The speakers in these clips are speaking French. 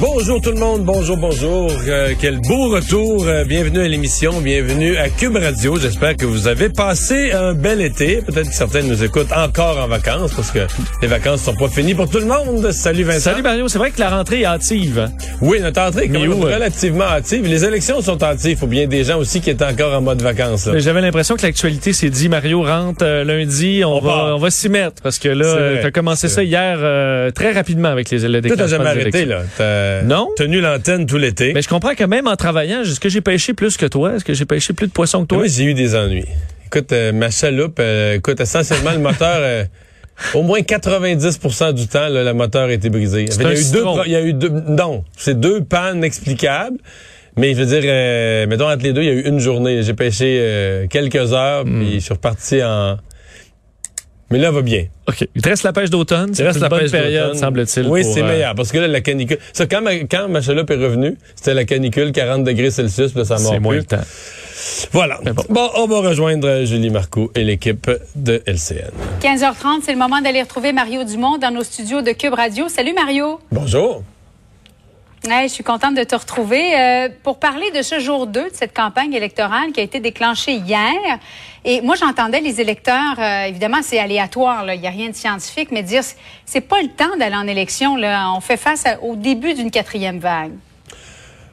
Bonjour tout le monde, bonjour, bonjour. Euh, quel beau retour. Euh, bienvenue à l'émission, bienvenue à Cube Radio. J'espère que vous avez passé un bel été. Peut-être que certains nous écoutent encore en vacances parce que les vacances sont pas finies pour tout le monde. Salut Vincent. Salut Mario, c'est vrai que la rentrée est hâtive. Oui, notre rentrée est quand même euh? relativement hâtive. Les élections sont hâtives. Il faut bien des gens aussi qui étaient encore en mode vacances. J'avais l'impression que l'actualité s'est dit Mario rentre euh, lundi, on, On part. va on va s'y mettre parce que là C'est euh, commencé ça hier euh, très rapidement avec les le Toi, t'as jamais arrêté, élections. là. T'as Non. tenu l'antenne tout l'été. Mais je comprends que même en travaillant, est-ce que j'ai pêché plus que toi? Est-ce que j'ai pêché plus de poissons que toi? Moi, j'ai eu des ennuis. Écoute, euh, ma chaloupe, euh, écoute, essentiellement, le moteur, euh, au moins 90% du temps, là, le moteur a été brisé. Il, y a eu deux, il y a eu deux, non, c'est deux pannes explicables. Mais je veux dire, euh, mettons, entre les deux, il y a eu une journée. J'ai pêché euh, quelques heures, Hmm. puis je suis reparti en... Mais là, va bien. OK. Il te reste la pêche d'automne, Il reste la bonne pêche période d'automne. semble-t-il. Oui, c'est euh, meilleur. Parce que là, la canicule... Ça, quand ma, quand ma chaloupe est revenue, c'était la canicule, 40 degrés Celsius, puis là, ça mord C'est moins le temps. Voilà. Bon. on va rejoindre euh, Julie Marcoux et l'équipe de LCN. 15h30, c'est le moment d'aller retrouver Mario Dumont dans nos studios de Cube Radio. Salut Mario. Bonjour. Ouais, je suis contente de te retrouver euh, pour parler de ce jour 2 de cette campagne électorale qui a été déclenchée hier. Et moi, j'entendais les électeurs, euh, évidemment, c'est aléatoire, il n'y a rien de scientifique, mais dire c'est- pas le temps d'aller en élection. Là. On fait face au début d'une quatrième vague.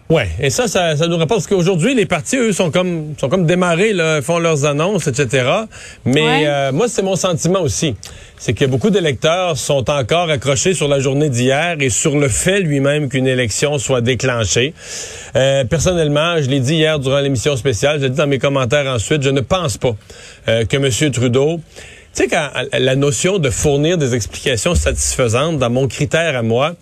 Ouais, et ça, ça, ça nous rapporte parce qu'aujourd'hui, les partis, eux, sont comme, sont comme démarrés, là, font leurs annonces, etc. Mais Ouais. euh, moi, c'est mon sentiment aussi. C'est que beaucoup d'électeurs sont encore accrochés sur la journée d'hier et sur le fait lui-même qu'une élection soit déclenchée. Euh, personnellement, je l'ai dit hier durant l'émission spéciale, j'ai dit dans mes commentaires ensuite, je ne pense pas euh, que M. Trudeau... Tu sais, quand la notion de fournir des explications satisfaisantes, dans mon critère à moi,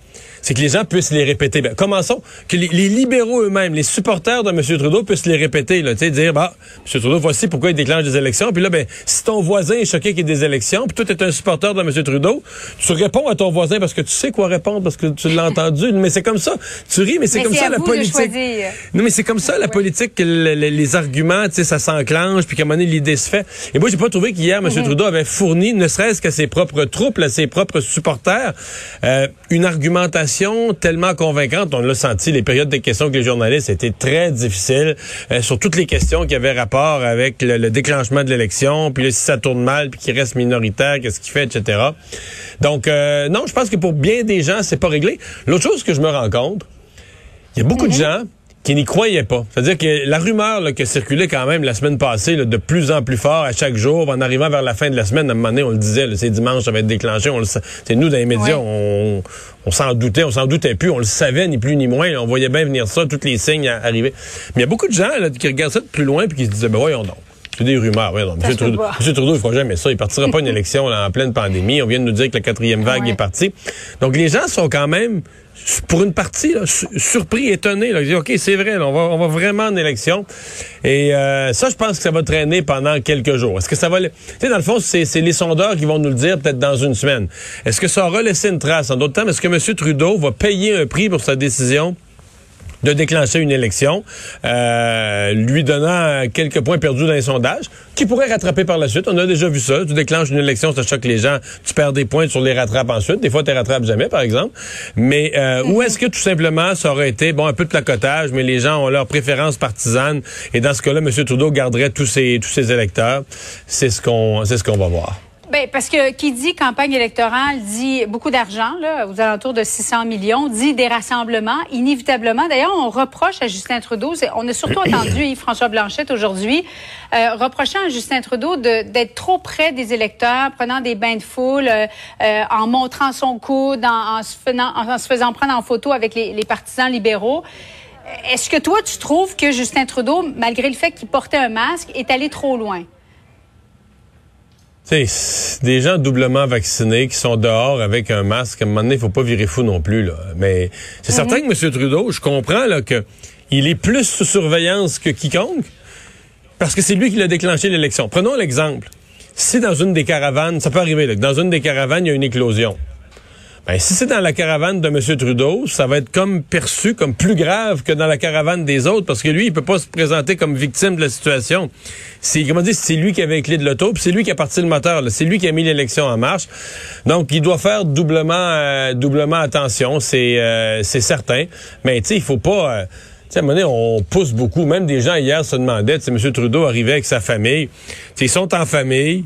c'est que les gens puissent les répéter. Ben, commençons, que les, les libéraux eux-mêmes, les supporters de M. Trudeau puissent les répéter, là, tu sais, dire, bah, M. Trudeau, voici pourquoi il déclenche des élections. Puis là, ben, si ton voisin est choqué qu'il y ait des élections, puis toi, tu es un supporter de M. Trudeau, tu réponds à ton voisin parce que tu sais quoi répondre, parce que tu l'as entendu. Mais c'est comme ça. Tu ris, mais c'est comme ça la politique. Non, mais c'est comme ça, la politique, que le- le- les arguments, tu sais, ça s'enclenche, puis qu'à un moment donné, l'idée se fait. Et moi, j'ai pas trouvé qu'hier, Mhm. M. Trudeau avait fourni, ne serait-ce qu'à ses propres troupes, à ses propres supporters, euh, une argumentation tellement convaincante. On l'a senti, les périodes de questions que les journalistes étaient très difficiles, euh, sur toutes les questions qui avaient rapport avec le, le déclenchement de l'élection, puis là, si ça tourne mal, puis qu'il reste minoritaire, qu'est-ce qu'il fait, etc. Donc, euh, non, je pense que pour bien des gens, c'est pas réglé. L'autre chose que je me rends compte, il y a beaucoup de gens qui n'y croyaient pas. C'est-à-dire que la rumeur là, qui a circulé quand même la semaine passée, là, de plus en plus fort à chaque jour, en arrivant vers la fin de la semaine, à un moment donné, on le disait, c'est dimanche, ça va être déclenché. On le c'est nous, dans les médias, on, on s'en doutait, on s'en doutait plus, on le savait, ni plus ni moins. On voyait bien venir ça, tous les signes arriver. Mais il y a beaucoup de gens là, qui regardent ça de plus loin puis qui se disaient, ben voyons donc. C'est des rumeurs. Ça M. Trudeau. M. Trudeau, il fera jamais ça. Il partira pas une élection là, en pleine pandémie. On vient de nous dire que la quatrième vague Ouais. est partie. Donc, les gens sont quand même, pour une partie, là, su- surpris, étonnés. Là. Ils disent, OK, c'est vrai, là, on, va, on va vraiment en élection. Et euh, ça, je pense que ça va traîner pendant quelques jours. Est-ce que ça va... Tu sais, dans le fond, c'est c'est les sondeurs qui vont nous le dire peut-être dans une semaine. Est-ce que ça aura laissé une trace? En d'autres termes, est-ce que M. Trudeau va payer un prix pour sa décision? De déclencher une élection, euh, lui donnant quelques points perdus dans les sondages, qui pourrait rattraper par la suite. On a déjà vu ça. Tu déclenches une élection, ça choque les gens, tu perds des points, tu les rattrapes ensuite. Des fois, tu les rattrapes jamais, par exemple. Mais euh, ou est-ce que tout simplement, ça aurait été bon un peu de placotage, mais les gens ont leur préférence partisane, et dans ce cas-là, M. Trudeau garderait tous ses tous ses électeurs. C'est ce qu'on c'est ce qu'on va voir. Ben, parce que qui dit campagne électorale dit beaucoup d'argent, là, aux alentours de 600 millions, dit des rassemblements, inévitablement. D'ailleurs, on reproche à Justin Trudeau, on a surtout entendu Yves-François Blanchette aujourd'hui, euh, reprochant à Justin Trudeau de- d'être trop près des électeurs, prenant des bains de foule, euh, euh, en montrant son coude, en, en se faisant, en se faisant prendre en photo avec les, les partisans libéraux. Est-ce que toi, tu trouves que Justin Trudeau, malgré le fait qu'il portait un masque, est allé trop loin? Tu sais, c'est des gens doublement vaccinés qui sont dehors avec un masque, à un moment donné, il faut pas virer fou non plus. Là. Mais c'est certain que M. Trudeau, je comprends là, que il est plus sous surveillance que quiconque. Parce que c'est lui qui l'a déclenché l'élection. Prenons l'exemple. Si dans une des caravanes, ça peut arriver, là, que dans une des caravanes, il y a une éclosion. Ben, si c'est dans la caravane de M. Trudeau, ça va être comme perçu comme plus grave que dans la caravane des autres, parce que lui, il peut pas se présenter comme victime de la situation. C'est, comment dire, c'est lui qui avait les de l'auto, puis c'est lui qui a parti le moteur, c'est lui qui a mis l'élection en marche. Donc, il doit faire doublement, euh, doublement attention, c'est, euh, c'est certain. Mais, tu sais, il faut pas, euh, tu sais, à un moment donné, on pousse beaucoup. Même des gens hier se demandaient M. Trudeau arrivait avec sa famille. ils sont en famille.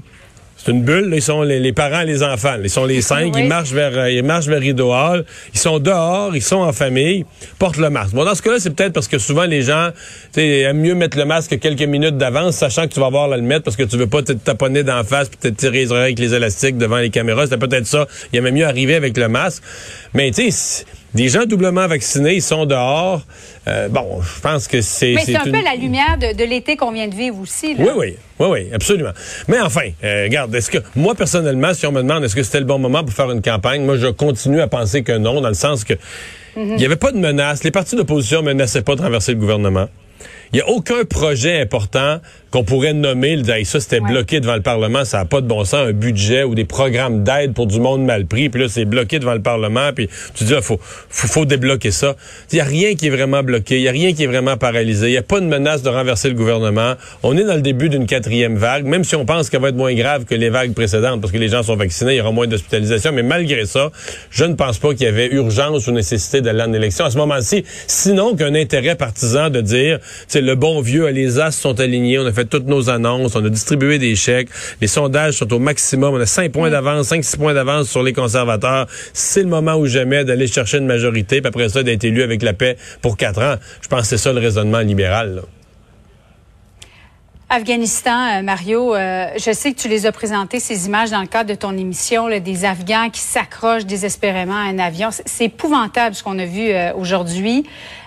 C'est une bulle. Là, ils sont les, parents et les enfants. Ils sont les cinq. Ils marchent vers euh, ils marchent vers Rideau Hall. Ils sont dehors. Ils sont en famille. Portent le masque. Bon, dans ce cas-là, c'est peut-être parce que souvent les gens aiment mieux mettre le masque quelques minutes d'avance, sachant que tu vas voir là le mettre parce que tu veux pas te taponner d'en face puis te tirer les oreilles avec les élastiques devant les caméras. C'est peut-être ça. Il aimait mieux arriver avec le masque. Mais tu sais des gens doublement vaccinés, ils sont dehors. Euh, bon, je pense que c'est. Mais c'est un peu la lumière de, l'été qu'on vient de vivre aussi. Là. Oui, oui, oui, oui, absolument. Mais enfin, euh, regarde, est-ce que moi personnellement, si on me demande est-ce que c'était le bon moment pour faire une campagne, moi je continue à penser que non, dans le sens que il n'y avait pas de menace. Les partis d'opposition menaçaient pas de renverser le gouvernement. Il n'y a aucun projet important qu'on pourrait nommer, le ça c'était bloqué devant le Parlement, ça n'a pas de bon sens, un budget ou des programmes d'aide pour du monde mal pris, puis là c'est bloqué devant le Parlement, puis tu dis, il ah, faut, faut, débloquer ça. Il n'y a rien qui est vraiment bloqué, il n'y a rien qui est vraiment paralysé, il n'y a pas de menace de renverser le gouvernement. On est dans le début d'une quatrième vague, même si on pense qu'elle va être moins grave que les vagues précédentes, parce que les gens sont vaccinés, il y aura moins d'hospitalisation, mais malgré ça, je ne pense pas qu'il y avait urgence ou nécessité d'aller en élection à ce moment-ci, sinon qu'un intérêt partisan de dire, c'est le bon vieux, les as sont alignés, on a fait toutes nos annonces, on a distribué des chèques, les sondages sont au maximum, on a 5 points d'avance, 5-6 points d'avance sur les conservateurs. C'est le moment ou jamais d'aller chercher une majorité, puis après ça, d'être élu avec la paix pour quatre ans. Je pense que c'est ça le raisonnement libéral. Afghanistan, euh, Mario, euh, je sais que tu les as présentés, ces images, dans le cadre de ton émission, des Afghans qui s'accrochent désespérément à un avion. C'est épouvantable ce qu'on a vu euh, aujourd'hui.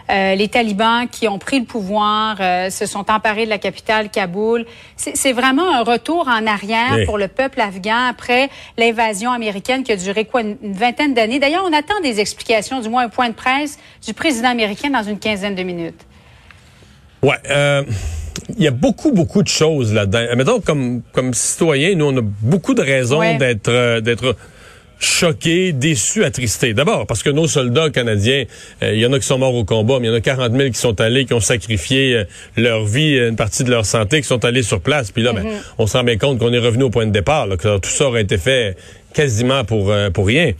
Les talibans qui ont pris le pouvoir se sont emparés de la capitale, Kaboul. C'est vraiment un retour en arrière pour le peuple afghan après l'invasion américaine qui a duré quoi une, vingtaine d'années. D'ailleurs, on attend des explications, du moins un point de presse du président américain dans une quinzaine de minutes. Ouais il y a beaucoup, beaucoup de choses là-dedans. Mettons, comme, comme citoyen, nous, on a beaucoup de raisons d'être, euh, d'être choqués, déçus, attristés. D'abord, parce que nos soldats canadiens, euh, il y en a qui sont morts au combat, mais il y en a 40 000 qui sont allés, qui ont sacrifié euh, leur vie, une partie de leur santé, qui sont allés sur place. Puis là, ben, mm-hmm. on se rend bien compte qu'on est revenu au point de départ, que tout ça aurait été fait quasiment pour, pour rien.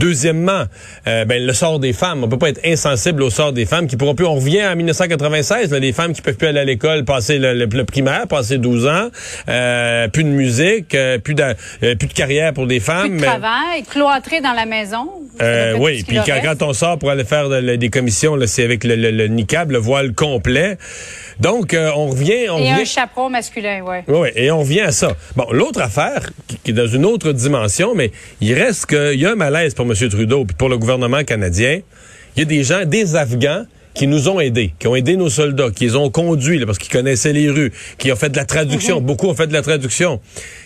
Deuxièmement, euh, ben, le sort des femmes. On peut pas être insensible au sort des femmes qui pourront plus. On revient en 1996, là, les femmes qui peuvent plus aller à l'école, passer le, primaire, passer 12 ans, euh, plus de musique, euh, plus, de, plus de carrière pour des femmes. Plus de travail, cloîtré dans la maison. oui, puis quand, on sort pour aller faire des commissions, c'est avec le, le, niqab, le voile complet. Donc, on revient... On et un chapeau masculin, oui. Oui, et on revient à ça. Bon, l'autre affaire, qui, est dans une autre dimension, mais il reste qu'il y a un malaise pour M. Trudeau puis pour le gouvernement canadien, il y a des gens, des Afghans, qui nous ont aidés, qui ont aidé nos soldats, qui les ont conduits parce qu'ils connaissaient les rues, qui ont fait de la traduction. Mhm. Beaucoup ont fait de la traduction.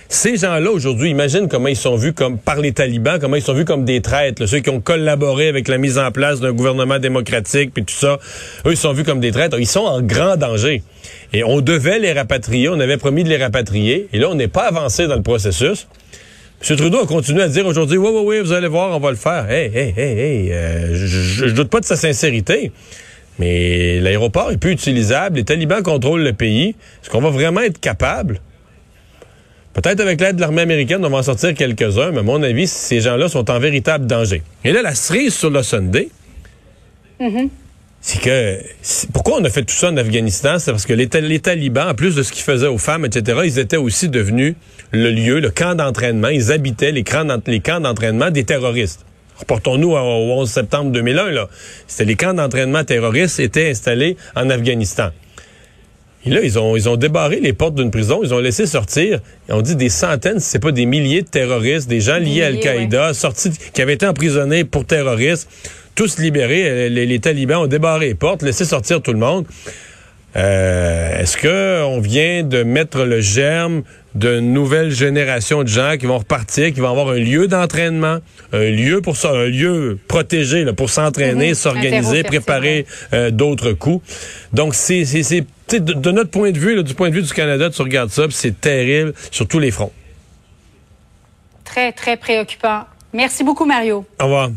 Ces gens-là, aujourd'hui, imagine comment ils sont vus comme par les talibans, comment ils sont vus comme des traîtres, ceux qui ont collaboré avec la mise en place d'un gouvernement démocratique, puis tout ça. Eux, ils sont vus comme des traîtres. Ils sont en grand danger. Et on devait les rapatrier, on avait promis de les rapatrier, et là, on n'est pas avancé dans le processus. M. Trudeau a continué à dire aujourd'hui, oui, oui, oui, vous allez voir, on va le faire. Hey, hey, hey, hey, euh, je, je doute pas de sa sincérité. Mais l'aéroport est plus utilisable, les talibans contrôlent le pays. Est-ce qu'on va vraiment être capable? Peut-être avec l'aide de l'armée américaine, on va en sortir quelques-uns, mais à mon avis, ces gens-là sont en véritable danger. Et là, la cerise sur le Sunday, mm-hmm c'est que pourquoi on a fait tout ça en Afghanistan, c'est parce que les, talibans, en plus de ce qu'ils faisaient aux femmes, etc., ils étaient aussi devenus le lieu, le camp d'entraînement. Ils habitaient les camps, d'entraînement des terroristes. Reportons-nous au 11 septembre 2001. Là, c'était les camps d'entraînement terroristes étaient installés en Afghanistan. Et là, ils ont, ils ont débarré les portes d'une prison, ils ont laissé sortir, on dit des centaines, si c'est pas des milliers de terroristes, des gens liés à Al-Qaïda, sortis, qui avaient été emprisonnés pour terrorisme tous libérés. Euh, les, talibans ont débarré les portes, laissé sortir tout le monde. Euh, est-ce que on vient de mettre le germe de nouvelles générations de gens qui vont repartir, qui vont avoir un lieu d'entraînement, un lieu pour ça, un lieu protégé là, pour s'entraîner, Mhm. s'organiser, préparer euh, d'autres coups? Donc c'est de, de notre point de vue, là, du point de vue du Canada, tu regardes ça, c'est terrible sur tous les fronts. Très, très préoccupant. Merci beaucoup, Mario. Au revoir.